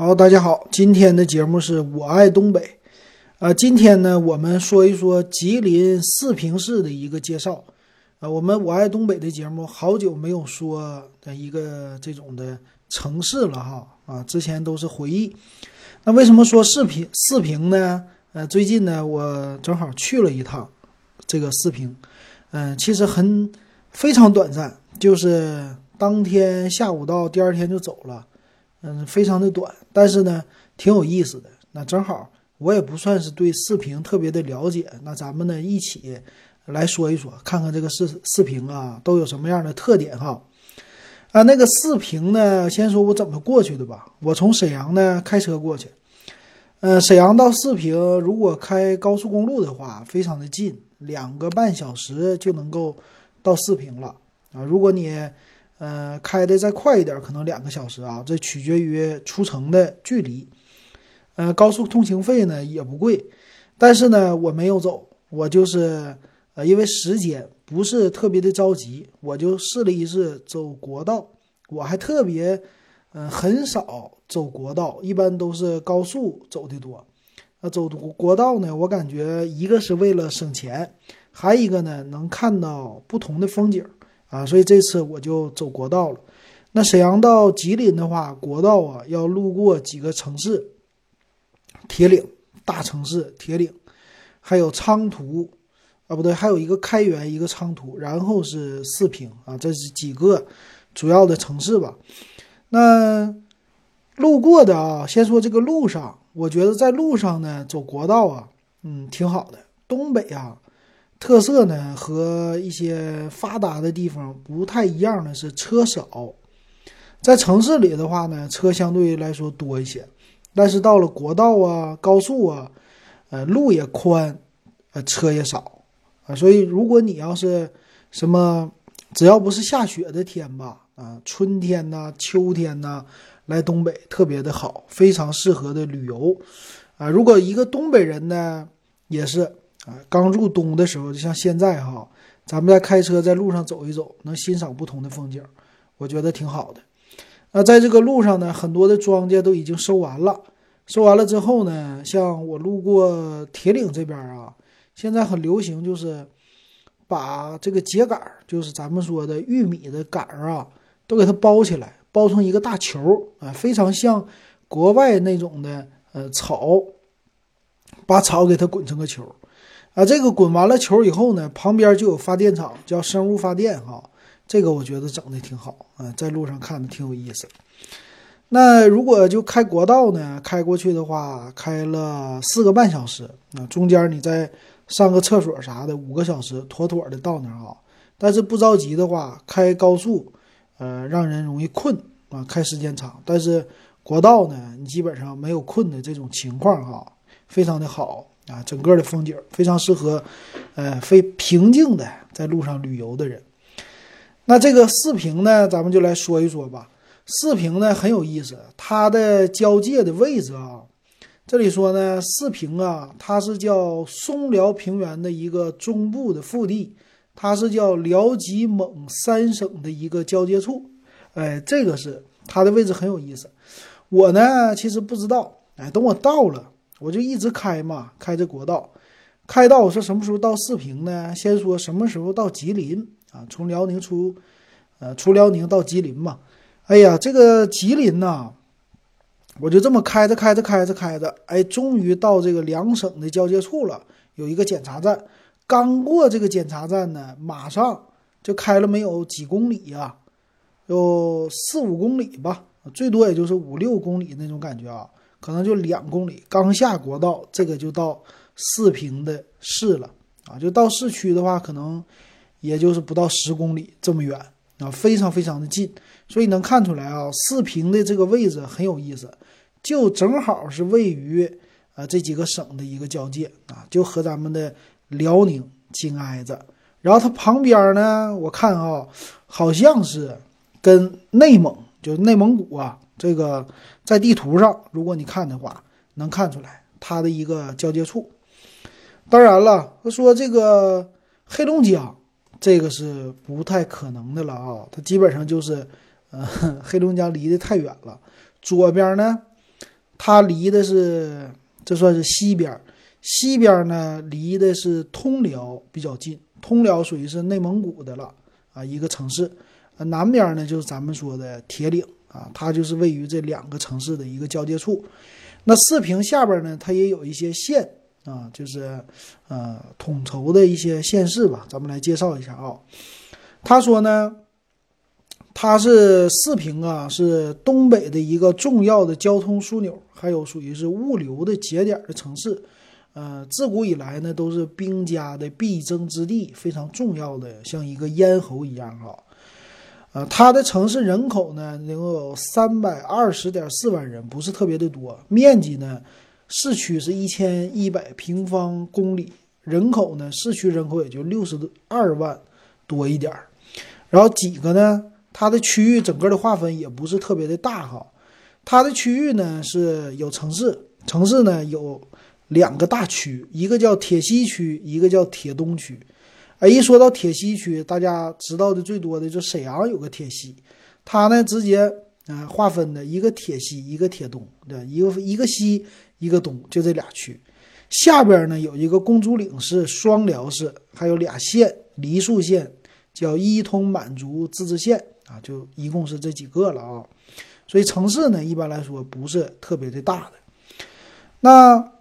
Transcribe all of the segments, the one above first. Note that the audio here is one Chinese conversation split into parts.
好，大家好，今天的节目是我爱东北，啊，今天呢，我们说一说吉林四平市的一个介绍，啊，我们我爱东北的节目好久没有说的一个这种的城市了哈，啊，之前都是回忆，那为什么说四平四平呢？呃，最近呢，我正好去了一趟这个四平，嗯，其实很非常短暂，就是当天下午到，第二天就走了。嗯，非常的短，但是呢，挺有意思的。那正好我也不算是对四平特别的了解，那咱们呢一起来说一说，看看这个视视频啊都有什么样的特点哈。啊，那个四平呢，先说我怎么过去的吧。我从沈阳呢开车过去，呃，沈阳到四平，如果开高速公路的话，非常的近，两个半小时就能够到四平了啊。如果你呃，开的再快一点，可能两个小时啊，这取决于出城的距离。呃，高速通行费呢也不贵，但是呢，我没有走，我就是呃，因为时间不是特别的着急，我就试了一试走国道。我还特别，嗯，很少走国道，一般都是高速走的多。那走国道呢，我感觉一个是为了省钱，还一个呢能看到不同的风景。啊，所以这次我就走国道了。那沈阳到吉林的话，国道啊要路过几个城市：铁岭大城市铁岭，还有昌图，啊不对，还有一个开原，一个昌图，然后是四平啊，这是几个主要的城市吧。那路过的啊，先说这个路上，我觉得在路上呢走国道啊，嗯，挺好的。东北啊。特色呢和一些发达的地方不太一样的是车少，在城市里的话呢车相对来说多一些，但是到了国道啊高速啊，呃路也宽，呃车也少啊，所以如果你要是什么只要不是下雪的天吧啊春天呐秋天呐来东北特别的好，非常适合的旅游啊，如果一个东北人呢也是。啊，刚入冬的时候，就像现在哈，咱们在开车在路上走一走，能欣赏不同的风景，我觉得挺好的。那在这个路上呢，很多的庄稼都已经收完了，收完了之后呢，像我路过铁岭这边啊，现在很流行，就是把这个秸秆就是咱们说的玉米的杆儿啊，都给它包起来，包成一个大球啊，非常像国外那种的呃草，把草给它滚成个球。啊，这个滚完了球以后呢，旁边就有发电厂，叫生物发电哈。这个我觉得整的挺好啊，在路上看的挺有意思。那如果就开国道呢，开过去的话，开了四个半小时啊，中间你再上个厕所啥的，五个小时妥妥的到那儿啊。但是不着急的话，开高速，呃，让人容易困啊，开时间长。但是国道呢，你基本上没有困的这种情况哈，非常的好。啊，整个的风景非常适合，呃，非平静的在路上旅游的人。那这个四平呢，咱们就来说一说吧。四平呢很有意思，它的交界的位置啊，这里说呢，四平啊，它是叫松辽平原的一个中部的腹地，它是叫辽吉蒙三省的一个交界处。哎，这个是它的位置很有意思。我呢其实不知道，哎，等我到了。我就一直开嘛，开着国道，开到我说什么时候到四平呢？先说什么时候到吉林啊？从辽宁出，呃，出辽宁到吉林嘛。哎呀，这个吉林呐，我就这么开着开着开着开着，哎，终于到这个两省的交界处了，有一个检查站。刚过这个检查站呢，马上就开了没有几公里呀，有四五公里吧，最多也就是五六公里那种感觉啊。可能就两公里，刚下国道，这个就到四平的市了啊！就到市区的话，可能也就是不到十公里这么远啊，非常非常的近。所以能看出来啊，四平的这个位置很有意思，就正好是位于啊这几个省的一个交界啊，就和咱们的辽宁紧挨着。然后它旁边呢，我看啊，好像是跟内蒙，就是内蒙古啊。这个在地图上，如果你看的话，能看出来它的一个交界处。当然了，说这个黑龙江，这个是不太可能的了啊，它基本上就是，呃，黑龙江离得太远了。左边呢它离的是这算是西边，西边呢离的是通辽比较近，通辽属于是内蒙古的了啊一个城市，南边呢就是咱们说的铁岭啊，它就是位于这两个城市的一个交界处。那四平下边呢，它也有一些县啊，就是呃统筹的一些县市吧，咱们来介绍一下啊。他说呢。它是四平啊，是东北的一个重要的交通枢纽，还有属于是物流的节点的城市。呃，自古以来呢，都是兵家的必争之地，非常重要的，像一个咽喉一样哈。啊，它的城市人口呢，能有三百二十点四万人，不是特别的多。面积呢，市区是一千一百平方公里，人口呢，市区人口也就六十二万多一点儿。然后几个呢？它的区域整个的划分也不是特别的大哈，它的区域呢是有城市，城市呢有两个大区，一个叫铁西区，一个叫铁东区。哎，一说到铁西区，大家知道的最多的就沈阳有个铁西，它呢直接啊划分的一个铁西，一个铁东，对，一个一个西，一个东，就这俩区。下边呢有一个公主岭市、双辽市，还有俩县，梨树县叫伊通满族自治县。啊，就一共是这几个了啊，所以城市呢，一般来说不是特别的大的。那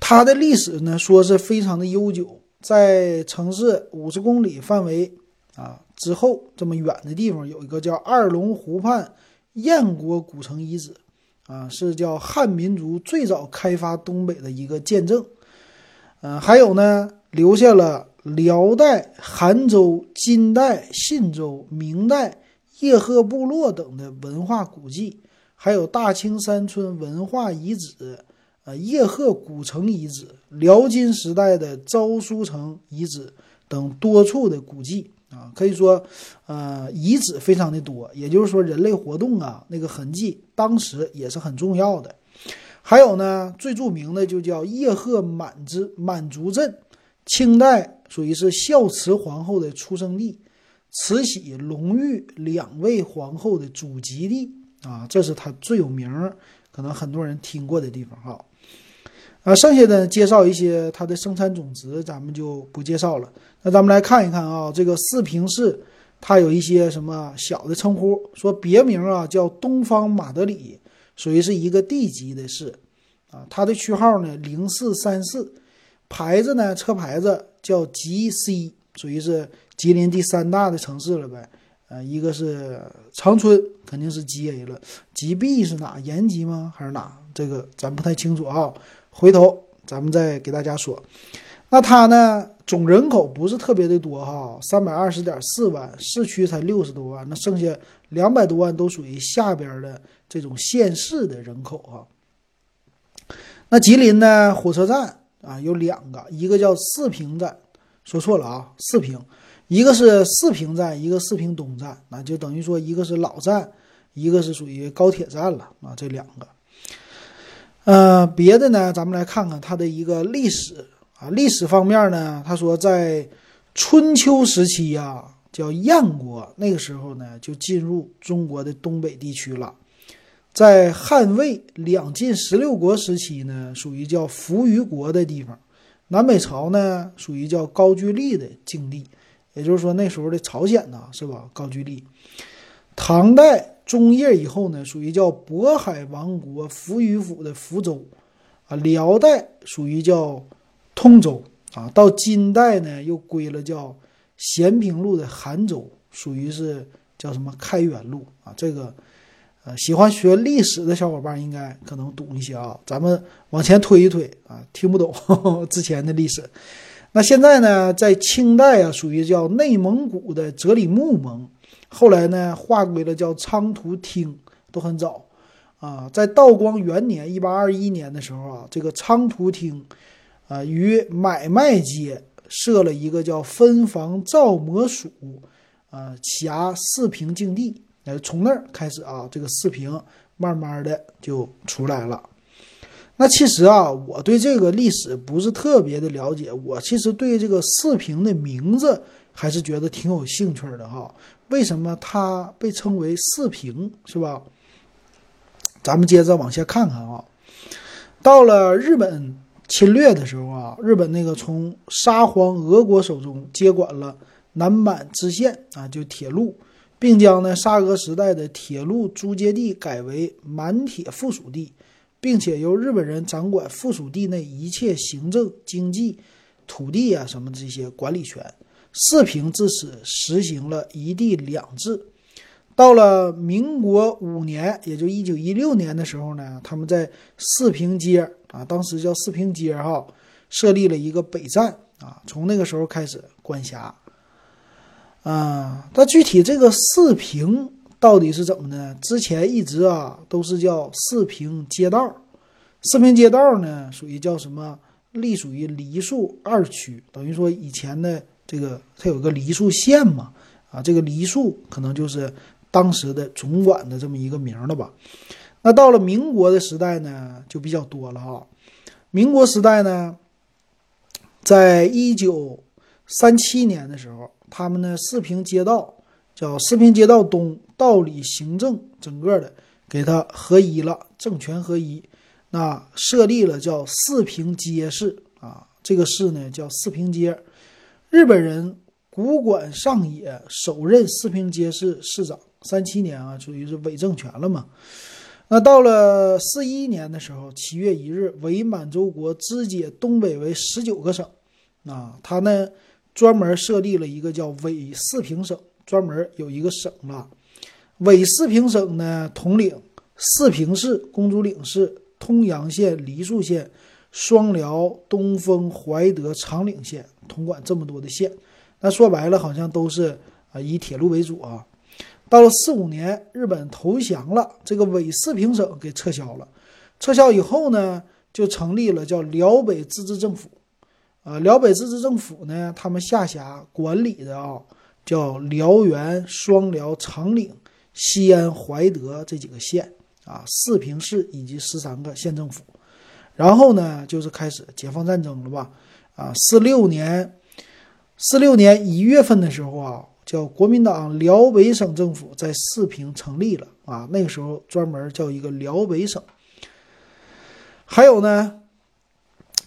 它的历史呢，说是非常的悠久，在城市五十公里范围啊之后这么远的地方，有一个叫二龙湖畔燕国古城遗址啊，是叫汉民族最早开发东北的一个见证。嗯，还有呢，留下了。辽代、韩州、金代、信州、明代叶赫部落等的文化古迹，还有大青山村文化遗址、呃叶赫古城遗址、辽金时代的昭苏城遗址等多处的古迹啊，可以说，呃遗址非常的多。也就是说，人类活动啊那个痕迹，当时也是很重要的。还有呢，最著名的就叫叶赫满之满族镇，清代。属于是孝慈皇后的出生地，慈禧、隆裕两位皇后的祖籍地啊，这是它最有名儿，可能很多人听过的地方哈。啊，剩下的介绍一些它的生产总值，咱们就不介绍了。那咱们来看一看啊，这个四平市它有一些什么小的称呼，说别名啊叫东方马德里，属于是一个地级的市啊，它的区号呢零四三四。牌子呢？车牌子叫 G C，属于是吉林第三大的城市了呗。呃，一个是长春，肯定是 G A 了。G B 是哪？延吉吗？还是哪？这个咱不太清楚啊。回头咱们再给大家说。那它呢？总人口不是特别的多哈，三百二十点四万，市区才六十多万，那剩下两百多万都属于下边的这种县市的人口哈。那吉林呢？火车站。啊，有两个，一个叫四平站，说错了啊，四平，一个是四平站，一个四平东站，那就等于说一个是老站，一个是属于高铁站了啊，这两个。呃，别的呢，咱们来看看它的一个历史啊，历史方面呢，他说在春秋时期呀，叫燕国，那个时候呢就进入中国的东北地区了。在汉魏两晋十六国时期呢，属于叫扶余国的地方；南北朝呢，属于叫高句丽的境地。也就是说，那时候的朝鲜呢，是吧？高句丽。唐代中叶以后呢，属于叫渤海王国扶余府的福州。啊，辽代属于叫通州。啊，到金代呢，又归了叫咸平路的韩州，属于是叫什么开元路啊？这个。呃喜欢学历史的小伙伴应该可能懂一些啊，咱们往前推一推啊，听不懂 之前的历史。那现在呢，在清代啊，属于叫内蒙古的哲里木盟，后来呢划归了叫昌图厅，都很早啊。在道光元年一八二一年的时候啊，这个昌图厅啊于买卖街设了一个叫分房造模署啊，辖四平境地。呃，从那儿开始啊，这个四平慢慢的就出来了。那其实啊，我对这个历史不是特别的了解，我其实对这个四平的名字还是觉得挺有兴趣的哈。为什么它被称为四平，是吧？咱们接着往下看看啊。到了日本侵略的时候啊，日本那个从沙皇俄国手中接管了南满支线啊，就铁路，并将呢沙俄时代的铁路租借地改为满铁附属地，并且由日本人掌管附属地内一切行政、经济、土地啊什么这些管理权。四平自此实行了一地两制。到了民国五年，也就一九一六年的时候呢，他们在四平街啊，当时叫四平街哈，设立了一个北站啊，从那个时候开始管辖。啊，那具体这个四平到底是怎么呢？之前一直啊都是叫四平街道，四平街道呢属于叫什么？隶属于梨树二区，等于说以前的这个它有个梨树县嘛，啊，这个梨树可能就是当时的总管的这么一个名了吧。那到了民国的时代呢，就比较多了哈。民国时代呢，在一九三七年的时候，他们呢四平街道叫四平街道东道里行政整个的给它合一了，政权合一。那设立了叫四平街市啊，这个市呢叫四平街。日本人古管上野首任四平街市市长，三七年啊，属于是伪政权了嘛。那到了四一年的时候，七月一日，伪满洲国肢解东北为十九个省，啊，他呢专门设立了一个叫伪四平省，专门有一个省了。伪四平省呢统领四平市、公主岭市。通阳县、梨树县、双辽、东丰、怀德、长岭县，统管这么多的县。那说白了，好像都是啊以铁路为主啊。到了四五年，日本投降了，这个伪四平省给撤销了。撤销以后呢，就成立了叫辽北自治政府。啊，辽北自治政府呢，他们下辖管理的啊，叫辽源、双辽、长岭、西安、怀德这几个县。啊，四平市以及十三个县政府，然后呢，就是开始解放战争了吧？啊，四六年，四六年一月份的时候啊，叫国民党辽北省政府在四平成立了啊，那个时候专门叫一个辽北省。还有呢，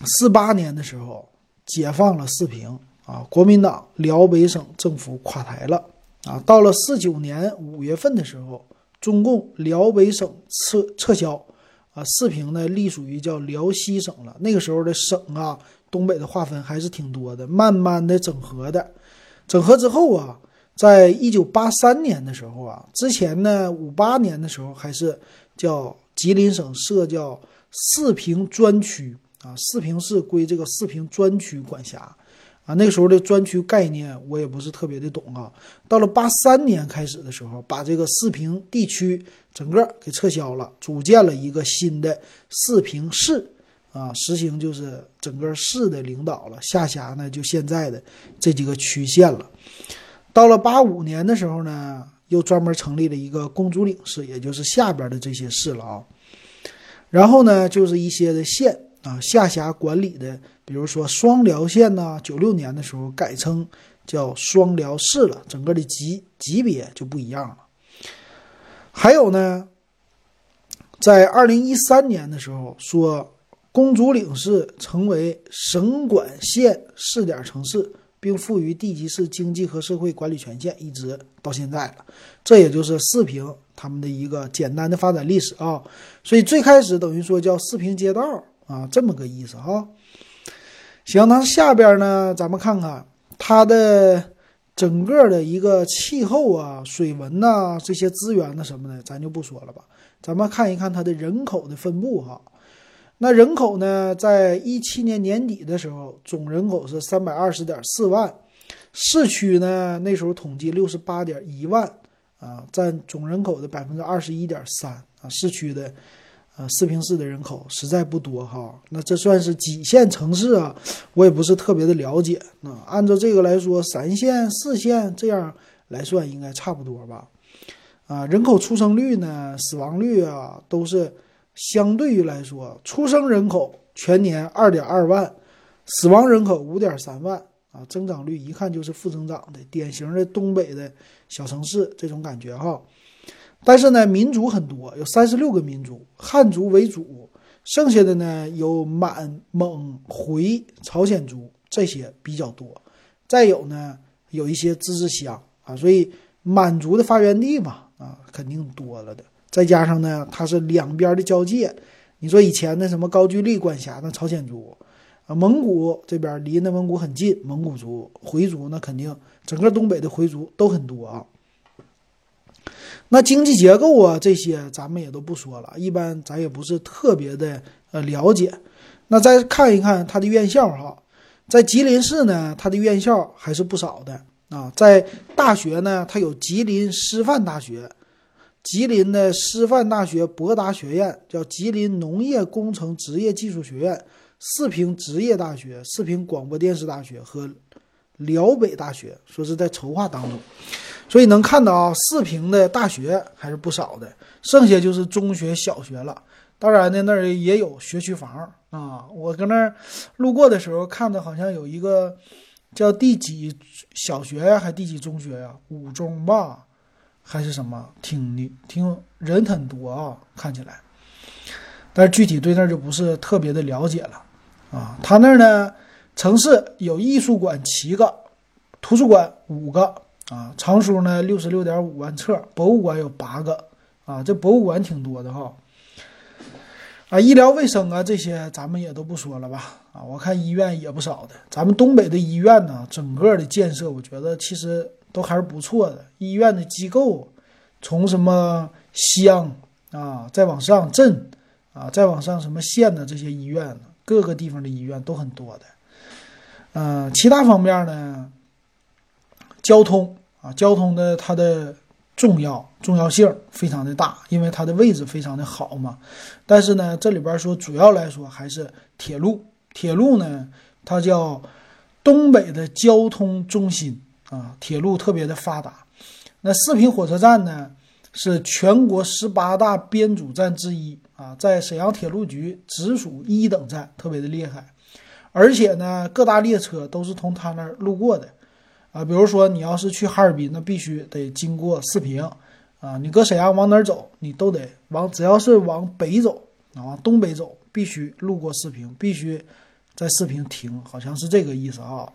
四八年的时候解放了四平啊，国民党辽北省政府垮台了啊，到了四九年五月份的时候。中共辽北省撤撤销，啊，四平呢隶属于叫辽西省了。那个时候的省啊，东北的划分还是挺多的，慢慢的整合的。整合之后啊，在一九八三年的时候啊，之前呢五八年的时候还是叫吉林省设叫四平专区啊，四平市归这个四平专区管辖。啊，那时候的专区概念我也不是特别的懂啊。到了八三年开始的时候，把这个四平地区整个给撤销了，组建了一个新的四平市，啊，实行就是整个市的领导了，下辖呢就现在的这几个区县了。到了八五年的时候呢，又专门成立了一个公主岭市，也就是下边的这些市了啊。然后呢，就是一些的县啊，下辖管理的。比如说双辽县呢，九六年的时候改称叫双辽市了，整个的级级别就不一样了。还有呢，在二零一三年的时候说，公主岭市成为省管县试点城市，并赋予地级市经济和社会管理权限，一直到现在了。这也就是四平他们的一个简单的发展历史啊。所以最开始等于说叫四平街道啊，这么个意思哈。行，那下边呢，咱们看看它的整个的一个气候啊、水文呐、这些资源呐什么的，咱就不说了吧。咱们看一看它的人口的分布哈。那人口呢，在一七年年底的时候，总人口是三百二十点四万，市区呢那时候统计六十八点一万啊，占总人口的百分之二十一点三啊，市区的。呃，四平市的人口实在不多哈，那这算是几线城市啊？我也不是特别的了解。那按照这个来说，三线、四线这样来算，应该差不多吧？啊，人口出生率呢、死亡率啊，都是相对于来说，出生人口全年二点二万，死亡人口五点三万啊，增长率一看就是负增长的，典型的东北的小城市这种感觉哈。但是呢，民族很多，有三十六个民族，汉族为主，剩下的呢有满、蒙、回、朝鲜族这些比较多。再有呢，有一些自治乡啊，所以满族的发源地嘛，啊，肯定多了的。再加上呢，它是两边的交界。你说以前那什么高句丽管辖的朝鲜族，啊，蒙古这边离内蒙古很近，蒙古族、回族那肯定整个东北的回族都很多啊。那经济结构啊，这些咱们也都不说了，一般咱也不是特别的呃了解。那再看一看它的院校哈，在吉林市呢，它的院校还是不少的啊。在大学呢，它有吉林师范大学、吉林的师范大学博达学院，叫吉林农业工程职业技术学院、四平职业大学、四平广播电视大学和辽北大学，说是在筹划当中。所以能看到啊，四平的大学还是不少的，剩下就是中学、小学了。当然呢，那儿也有学区房啊。我搁那儿路过的时候，看到好像有一个叫第几小学呀，还第几中学呀？五中吧，还是什么？挺，挺人很多啊，看起来。但是具体对那儿就不是特别的了解了啊。他那儿呢，城市有艺术馆七个，图书馆五个。啊，藏书呢六十六点五万册，博物馆有八个，啊，这博物馆挺多的哈。啊，医疗卫生啊这些咱们也都不说了吧。啊，我看医院也不少的。咱们东北的医院呢，整个的建设我觉得其实都还是不错的。医院的机构，从什么乡啊，再往上镇啊，再往上什么县的这些医院，各个地方的医院都很多的。嗯，其他方面呢，交通。啊，交通的它的重要重要性非常的大，因为它的位置非常的好嘛。但是呢，这里边说主要来说还是铁路，铁路呢它叫东北的交通中心啊，铁路特别的发达。那四平火车站呢是全国十八大编组站之一啊，在沈阳铁路局直属一等站，特别的厉害。而且呢，各大列车都是从它那儿路过的。啊，比如说你要是去哈尔滨，那必须得经过四平，啊，你搁沈阳往哪儿走，你都得往，只要是往北走，啊，往东北走，必须路过四平，必须在四平停，好像是这个意思啊。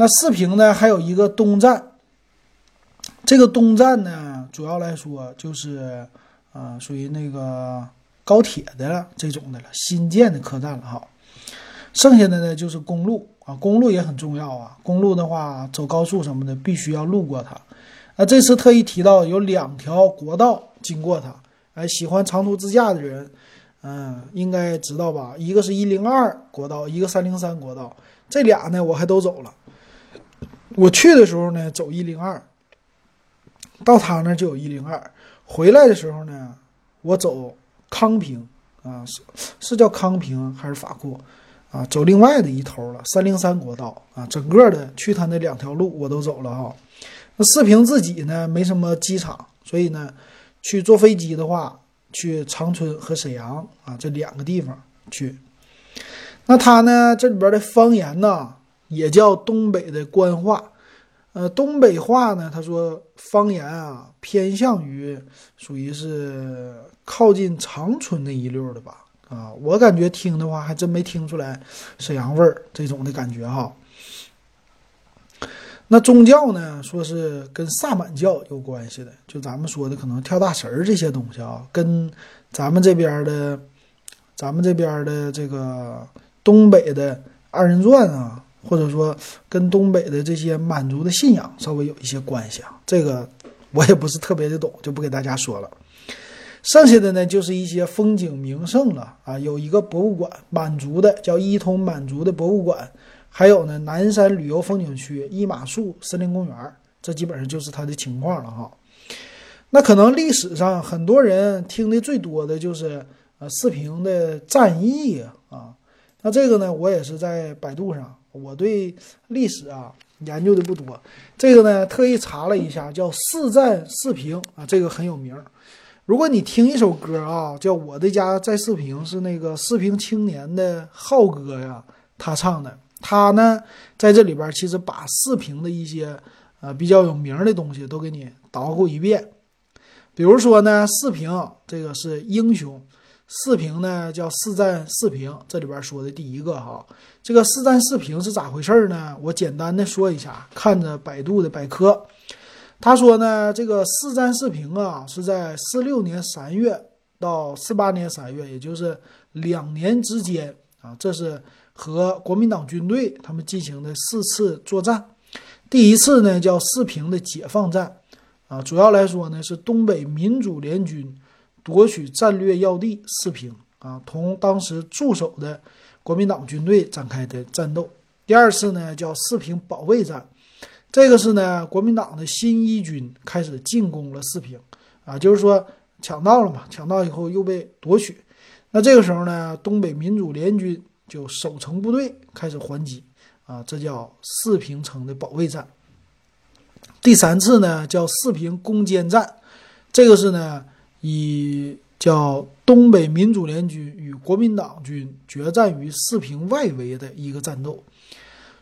那四平呢，还有一个东站，这个东站呢，主要来说就是，啊，属于那个高铁的这种的了，新建的客站了哈。剩下的呢就是公路啊，公路也很重要啊。公路的话，走高速什么的，必须要路过它。那这次特意提到有两条国道经过它。哎，喜欢长途自驾的人，嗯，应该知道吧？一个是一零二国道，一个三零三国道。这俩呢，我还都走了。我去的时候呢，走一零二，到他那就有一零二。回来的时候呢，我走康平啊，是是叫康平还是法库？啊，走另外的一头了，三零三国道啊，整个的去他那两条路我都走了哈。那四平自己呢没什么机场，所以呢，去坐飞机的话，去长春和沈阳啊这两个地方去。那他呢这里边的方言呢也叫东北的官话，呃，东北话呢他说方言啊偏向于属于是靠近长春那一溜的吧。啊，我感觉听的话还真没听出来沈阳味儿这种的感觉哈。那宗教呢，说是跟萨满教有关系的，就咱们说的可能跳大神儿这些东西啊，跟咱们这边的，咱们这边的这个东北的二人转啊，或者说跟东北的这些满族的信仰稍微有一些关系啊。这个我也不是特别的懂，就不给大家说了。剩下的呢，就是一些风景名胜了啊，有一个博物馆，满族的叫伊通满族的博物馆，还有呢南山旅游风景区、伊马树森林公园，这基本上就是它的情况了哈。那可能历史上很多人听的最多的就是呃四平的战役啊，那这个呢，我也是在百度上，我对历史啊研究的不多，这个呢特意查了一下，叫四战四平啊，这个很有名。如果你听一首歌啊，叫《我的家在四平》，是那个四平青年的浩哥呀，他唱的。他呢，在这里边其实把四平的一些呃比较有名的东西都给你捣鼓一遍。比如说呢，四平这个是英雄，四平呢叫四战四平，这里边说的第一个哈，这个四战四平是咋回事呢？我简单的说一下，看着百度的百科，他说呢，这个四战四平啊是在四六年三月到四八年三月，也就是两年之间啊，这是和国民党军队他们进行的四次作战，第一次呢叫四平的解放战。啊，主要来说呢，是东北民主联军夺取战略要地四平啊，同当时驻守的国民党军队展开的战斗。第二次呢，叫四平保卫战，这个是呢，国民党的新一军开始进攻了四平啊，就是说抢到了嘛，抢到以后又被夺取。那这个时候呢，东北民主联军就守城部队开始还击啊，这叫四平城的保卫战。第三次呢，叫四平攻坚战，这个是呢以叫东北民主联军与国民党军决战于四平外围的一个战斗。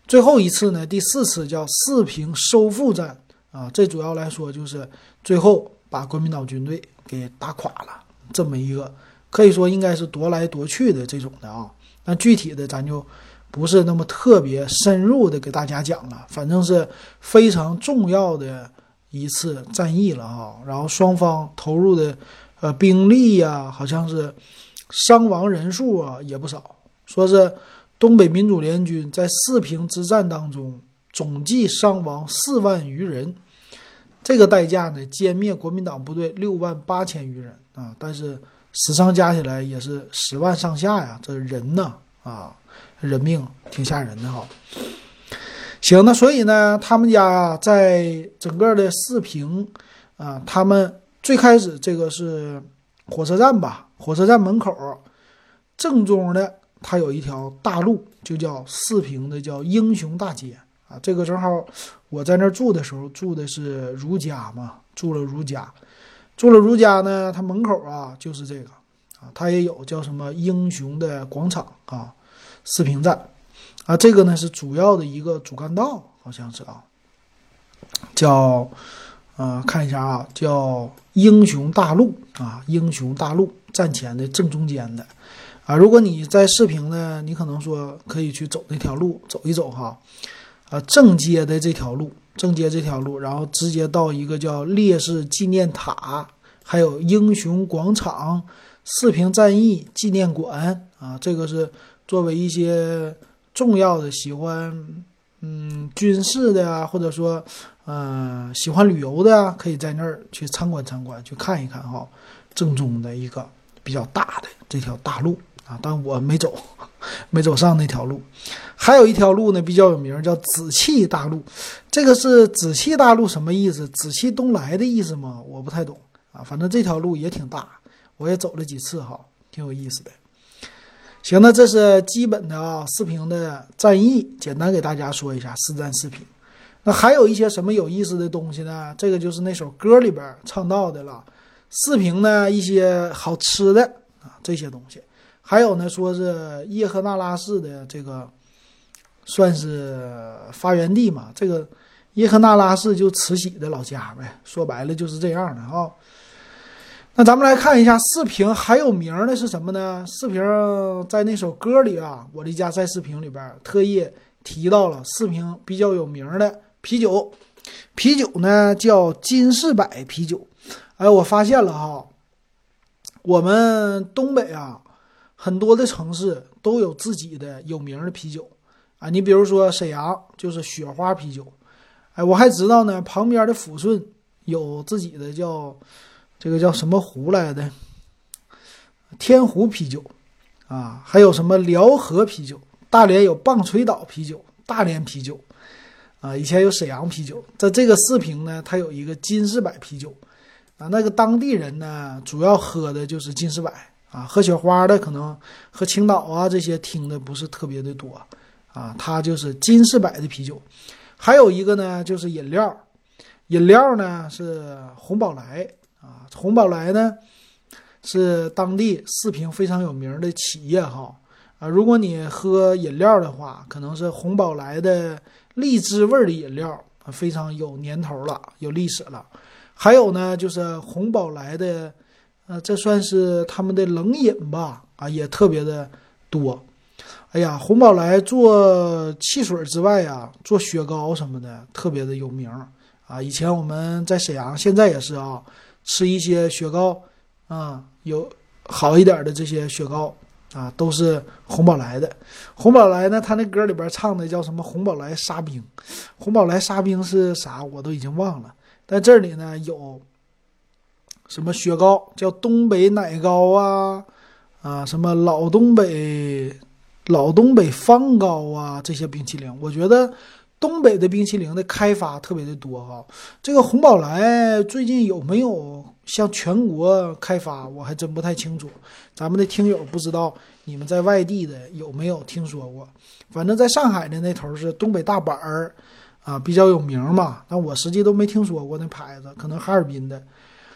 最后一次呢，第四次叫四平收复战啊，这主要来说就是最后把国民党军队给打垮了，这么一个可以说应该是夺来夺去的这种的啊。那具体的咱就。不是那么特别深入的给大家讲了，反正是非常重要的一次战役了哈。然后双方投入的呃兵力呀，好像是伤亡人数啊也不少，说是东北民主联军在四平之战当中总计伤亡四万余人，这个代价呢歼灭国民党部队六万八千余人啊，但是死伤加起来也是十万上下呀，这人呢啊。人命挺吓人的哈，行，那所以呢，他们家在整个的四平啊，他们最开始这个是火车站吧，火车站门口正中的，它有一条大路，就叫四平的叫英雄大街啊。这个正好我在那儿住的时候，住的是如家嘛，住了如家，住了如家呢，它门口啊就是这个啊，它也有叫什么英雄的广场啊。四平站，啊，这个呢是主要的一个主干道，好像是啊，叫，呃，看一下啊，叫英雄大路啊，英雄大路站前的正中间的，啊，如果你在四平呢，你可能说可以去走那条路走一走哈，啊，正街的这条路，正街这条路，然后直接到一个叫烈士纪念塔，还有英雄广场、四平战役纪念馆啊，这个是。作为一些重要的喜欢，嗯，军事的啊，或者说，呃，喜欢旅游的啊，可以在那儿去参观参观，去看一看哈。正宗的一个比较大的这条大路啊，但我没走，没走上那条路。还有一条路呢，比较有名，叫紫气大路。这个是紫气大路什么意思？紫气东来的意思吗？我不太懂啊。反正这条路也挺大，我也走了几次哈，挺有意思的。行，那这是基本的啊，四平的战役，简单给大家说一下四战四平。那还有一些什么有意思的东西呢？这个就是那首歌里边唱到的了。四平呢，一些好吃的啊，这些东西。还有呢，说是叶赫那拉氏的这个算是发源地嘛。这个叶赫那拉氏就慈禧的老家呗，说白了就是这样的啊。那咱们来看一下四平还有名的是什么呢？四平在那首歌里啊，我的家在四平里边特意提到了四平比较有名的啤酒，啤酒呢叫金士百啤酒。哎，我发现了哈，我们东北啊，很多的城市都有自己的有名的啤酒啊。你比如说沈阳就是雪花啤酒，哎，我还知道呢，旁边的抚顺有自己的叫。这个叫什么湖来的？天湖啤酒，啊，还有什么辽河啤酒？大连有棒槌岛啤酒、大连啤酒，啊，以前有沈阳啤酒。在这个四平呢，它有一个金士百啤酒，啊，那个当地人呢，主要喝的就是金士百，啊，喝雪花的可能喝青岛啊这些听的不是特别的多，啊，它就是金士百的啤酒。还有一个呢，就是饮料，饮料呢是红宝来。啊，红宝来呢是当地四平非常有名的企业哈啊，如果你喝饮料的话，可能是红宝来的荔枝味的饮料，非常有年头了，有历史了。还有呢，就是红宝来的，呃，这算是他们的冷饮吧，啊，也特别的多。哎呀，红宝来做汽水之外呀，做雪糕什么的特别的有名啊。以前我们在沈阳，现在也是啊，吃一些雪糕啊，有好一点的这些雪糕啊，都是红宝来的。红宝来呢，他那歌里边唱的叫什么？红宝来沙冰，红宝来沙冰是啥？我都已经忘了。但这里呢，有什么雪糕？叫东北奶糕啊啊，什么老东北。老东北方糕啊，这些冰淇淋，我觉得东北的冰淇淋的开发特别的多哈。这个红宝来最近有没有向全国开发，我还真不太清楚。咱们的听友不知道你们在外地的有没有听说过？反正在上海的那头是东北大板儿啊，比较有名嘛。但我实际都没听说过那牌子，可能哈尔滨的。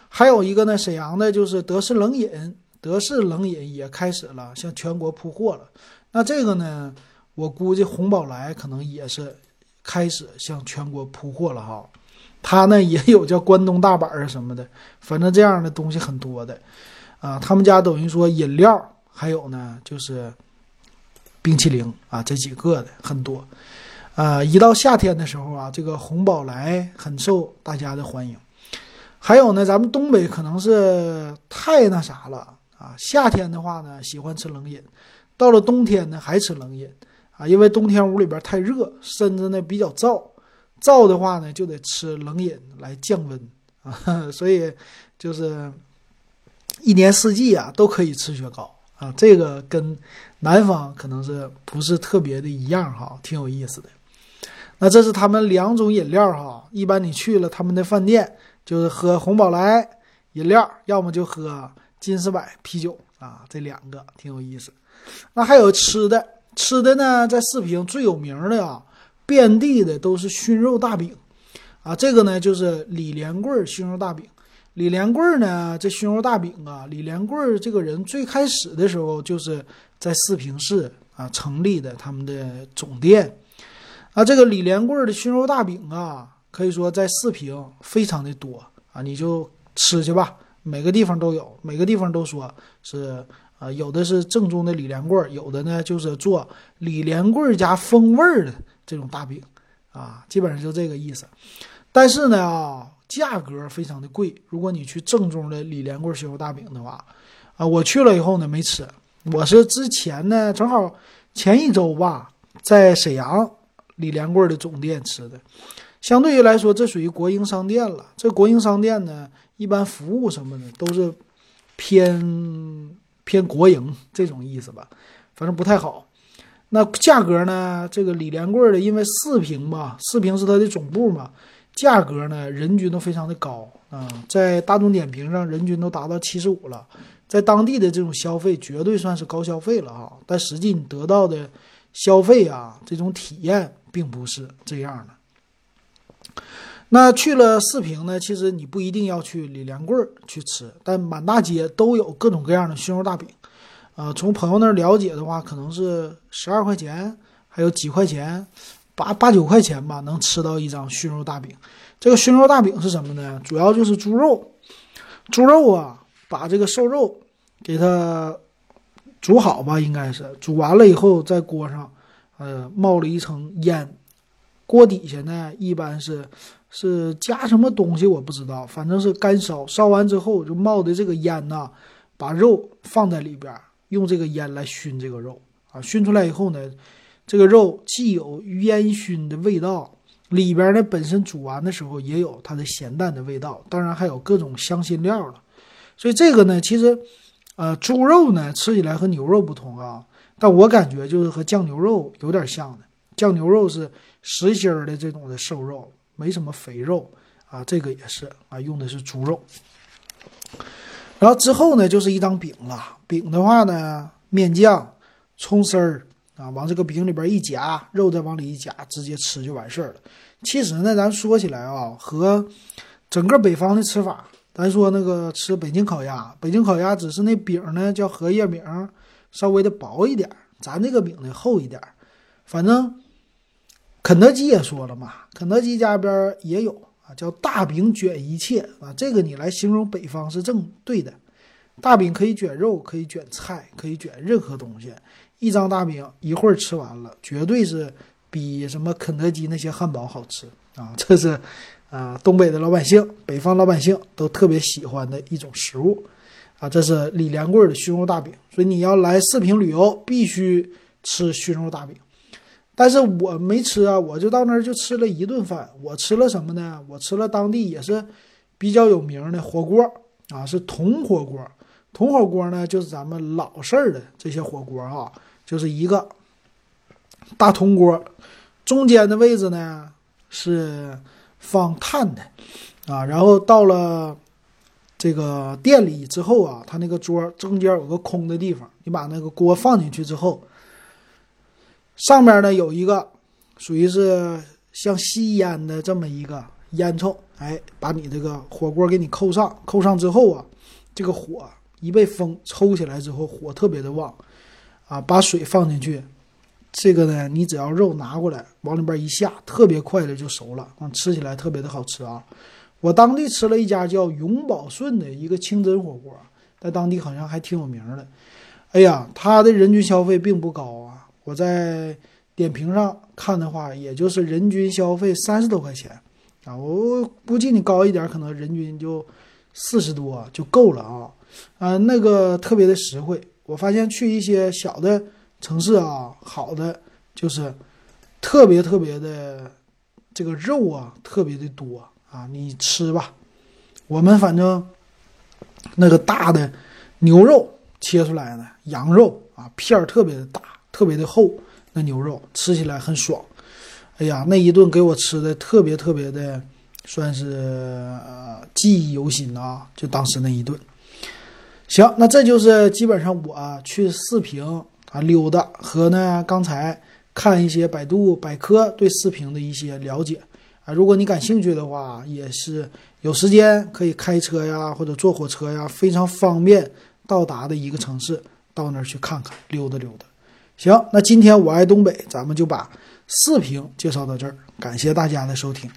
还有一个呢，沈阳的就是德式冷饮，德式冷饮也开始了向全国铺货了。那这个呢，我估计红宝来可能也是开始向全国铺货了哈。他呢也有叫关东大板儿什么的，反正这样的东西很多的啊。他们家等于说饮料，还有呢就是冰淇淋啊，这几个的很多。啊，一到夏天的时候啊，这个红宝来很受大家的欢迎。还有呢，咱们东北可能是太那啥了啊，夏天的话呢喜欢吃冷饮。到了冬天呢，还吃冷饮啊，因为冬天屋里边太热，身子呢比较燥，燥的话呢就得吃冷饮来降温啊，所以就是一年四季啊都可以吃雪糕啊，这个跟南方可能是不是特别的一样哈，挺有意思的。那这是他们两种饮料哈，一般你去了他们的饭店，就是喝红宝来饮料，要么就喝金丝柏啤酒啊，这两个挺有意思。那还有吃的，吃的呢，在四平最有名的啊，遍地的都是熏肉大饼，啊，这个呢就是李连贵熏肉大饼。李连贵呢，这熏肉大饼啊，李连贵这个人最开始的时候就是在四平市啊成立的他们的总店，啊，这个李连贵的熏肉大饼啊，可以说在四平非常的多啊，你就吃去吧，每个地方都有，每个地方都说是。啊，有的是正宗的李连贵，有的呢就是做李连贵家风味儿的这种大饼，啊，基本上就这个意思。但是呢，啊，价格非常的贵。如果你去正宗的李连贵熏肉大饼的话，啊，我去了以后呢没吃，我是之前呢正好前一周吧，在沈阳李连贵的总店吃的。相对于来说，这属于国营商店了。这国营商店呢，一般服务什么的都是偏。偏国营这种意思吧，反正不太好。那价格呢？这个李连贵的，因为四平嘛，四平是它的总部嘛，价格呢人均都非常的高啊，在大众点评上人均都达到七十五了，在当地的这种消费绝对算是高消费了啊。但实际你得到的消费啊，这种体验并不是这样的。那去了四平呢？其实你不一定要去李连贵去吃，但满大街都有各种各样的熏肉大饼。呃，从朋友那儿了解的话，可能是十二块钱，还有几块钱，八八九块钱吧，能吃到一张熏肉大饼。这个熏肉大饼是什么呢？主要就是猪肉，猪肉啊，把这个瘦肉给它煮好吧，应该是煮完了以后，在锅上，呃，冒了一层烟，锅底下呢，一般是。是加什么东西我不知道，反正是干烧，烧完之后就冒的这个烟呐，把肉放在里边，用这个烟来熏这个肉啊，熏出来以后呢，这个肉既有烟熏的味道，里边呢本身煮完的时候也有它的咸淡的味道，当然还有各种香辛料了。所以这个呢，其实，呃，猪肉呢吃起来和牛肉不同啊，但我感觉就是和酱牛肉有点像的，酱牛肉是实心儿的这种的瘦肉。没什么肥肉啊，这个也是啊，用的是猪肉。然后之后呢，就是一张饼了。饼的话呢，面酱、葱丝儿啊，往这个饼里边一夹，肉再往里一夹，直接吃就完事儿了。其实呢，咱说起来啊，和整个北方的吃法，咱说那个吃北京烤鸭，北京烤鸭只是那饼呢叫荷叶饼，稍微的薄一点，咱这个饼呢厚一点，反正。肯德基也说了嘛，肯德基家边也有啊，叫大饼卷一切啊，这个你来形容北方是正对的。大饼可以卷肉，可以卷菜，可以卷任何东西。一张大饼一会儿吃完了，绝对是比什么肯德基那些汉堡好吃啊！这是啊，东北的老百姓、北方老百姓都特别喜欢的一种食物啊！这是李连贵的熏肉大饼，所以你要来四平旅游，必须吃熏肉大饼。但是我没吃啊，我就到那儿就吃了一顿饭。我吃了什么呢？我吃了当地也是比较有名的火锅啊，是铜火锅。铜火锅呢，就是咱们老式儿的这些火锅啊。就是一个大铜锅，中间的位置呢是放炭的啊，然后到了这个店里之后啊，它那个桌中间有个空的地方，你把那个锅放进去之后，上面呢有一个属于是像吸烟的这么一个烟囱，哎，把你这个火锅给你扣上，扣上之后啊，这个火一被风抽起来之后，火特别的旺。啊，把水放进去，这个呢，你只要肉拿过来，往里边一下，特别快的就熟了，啊，吃起来特别的好吃啊。我当地吃了一家叫永宝顺的一个清真火锅，在当地好像还挺有名的。哎呀，它的人均消费并不高啊，我在点评上看的话，也就是人均消费三十多块钱啊。我估计你高一点，可能人均就四十多就够了啊。啊，那个特别的实惠。我发现去一些小的城市啊，好的就是特别特别的这个肉啊，特别的多啊，你吃吧。我们反正那个大的牛肉切出来的羊肉啊，片儿特别的大，特别的厚，那牛肉吃起来很爽。哎呀，那一顿给我吃的特别特别的，算是记忆犹新啊，就当时那一顿。行，那这就是基本上我去四平啊溜达和呢刚才看一些百度百科对四平的一些了解啊。如果你感兴趣的话，也是有时间可以开车呀或者坐火车呀，非常方便到达的一个城市，到那儿去看看溜达溜达。行，那今天我爱东北，咱们就把视频介绍到这儿，感谢大家的收听。